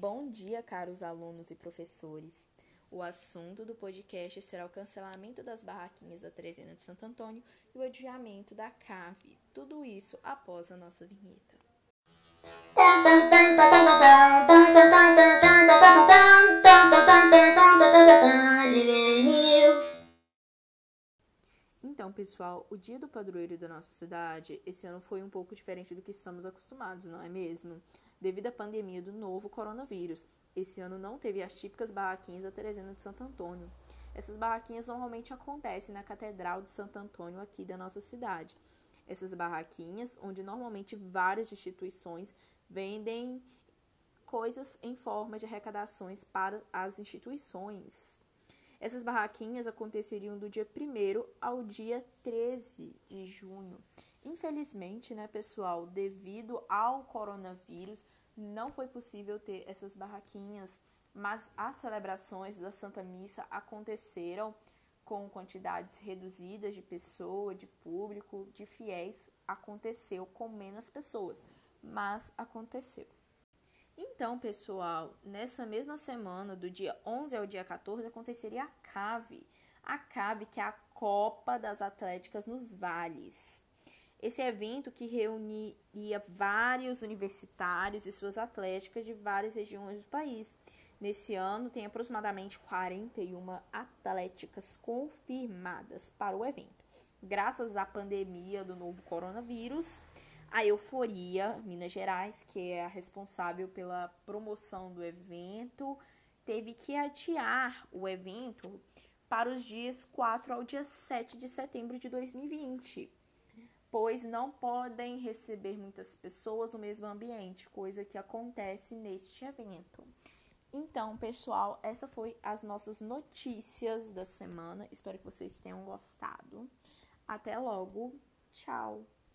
Bom dia, caros alunos e professores. O assunto do podcast será o cancelamento das barraquinhas da Trezena de Santo Antônio e o adiamento da CAVE. Tudo isso após a nossa vinheta. Então, pessoal, o dia do padroeiro da nossa cidade esse ano foi um pouco diferente do que estamos acostumados, não é mesmo? Devido à pandemia do novo coronavírus, esse ano não teve as típicas barraquinhas da Teresina de Santo Antônio. Essas barraquinhas normalmente acontecem na Catedral de Santo Antônio aqui da nossa cidade. Essas barraquinhas, onde normalmente várias instituições vendem coisas em forma de arrecadações para as instituições. Essas barraquinhas aconteceriam do dia 1 ao dia 13 de junho. Infelizmente, né, pessoal, devido ao coronavírus, não foi possível ter essas barraquinhas, mas as celebrações da Santa Missa aconteceram com quantidades reduzidas de pessoa, de público, de fiéis, aconteceu com menos pessoas, mas aconteceu. Então, pessoal, nessa mesma semana, do dia 11 ao dia 14, aconteceria a CAVE. A CAVE, que é a Copa das Atléticas nos Vales. Esse evento que reuniria vários universitários e suas atléticas de várias regiões do país. Nesse ano, tem aproximadamente 41 atléticas confirmadas para o evento. Graças à pandemia do novo coronavírus, a Euforia Minas Gerais, que é a responsável pela promoção do evento, teve que adiar o evento para os dias 4 ao dia 7 de setembro de 2020 pois não podem receber muitas pessoas no mesmo ambiente, coisa que acontece neste evento. Então, pessoal, essa foi as nossas notícias da semana. Espero que vocês tenham gostado. Até logo. Tchau.